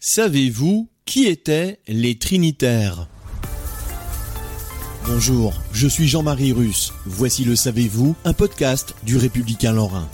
Savez-vous qui étaient les Trinitaires? Bonjour, je suis Jean-Marie Russe. Voici le Savez-vous, un podcast du Républicain Lorrain.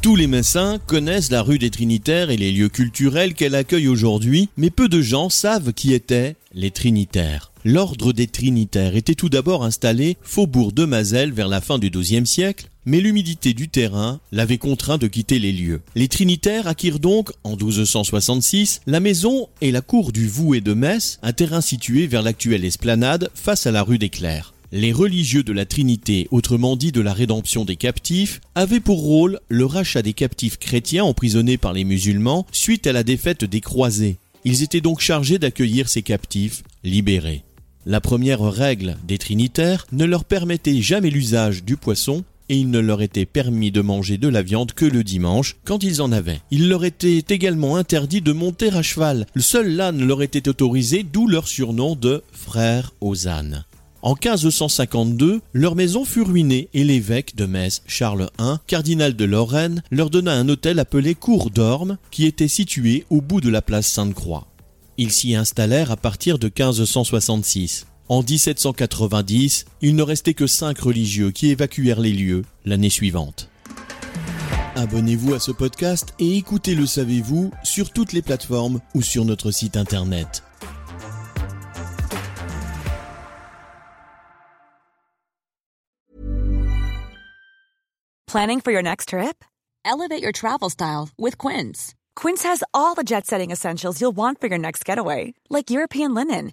Tous les Messins connaissent la rue des Trinitaires et les lieux culturels qu'elle accueille aujourd'hui, mais peu de gens savent qui étaient les Trinitaires. L'ordre des Trinitaires était tout d'abord installé faubourg de Mazel vers la fin du XIIe siècle, mais l'humidité du terrain l'avait contraint de quitter les lieux. Les Trinitaires acquirent donc, en 1266, la maison et la cour du Vouet de Metz, un terrain situé vers l'actuelle esplanade face à la rue des Clercs. Les religieux de la Trinité, autrement dit de la rédemption des captifs, avaient pour rôle le rachat des captifs chrétiens emprisonnés par les musulmans suite à la défaite des croisés. Ils étaient donc chargés d'accueillir ces captifs libérés. La première règle des Trinitaires ne leur permettait jamais l'usage du poisson et il ne leur était permis de manger de la viande que le dimanche, quand ils en avaient. Il leur était également interdit de monter à cheval. Le seul l'âne leur était autorisé, d'où leur surnom de frères aux ânes. En 1552, leur maison fut ruinée et l'évêque de Metz, Charles I, cardinal de Lorraine, leur donna un hôtel appelé Cour d'Orme, qui était situé au bout de la place Sainte-Croix. Ils s'y installèrent à partir de 1566. En 1790, il ne restait que cinq religieux qui évacuèrent les lieux l'année suivante. Abonnez-vous à ce podcast et écoutez Le Savez-vous sur toutes les plateformes ou sur notre site internet. Planning for your next trip? Elevate your travel style with Quince. Quince has all the jet setting essentials you'll want for your next getaway, like European linen,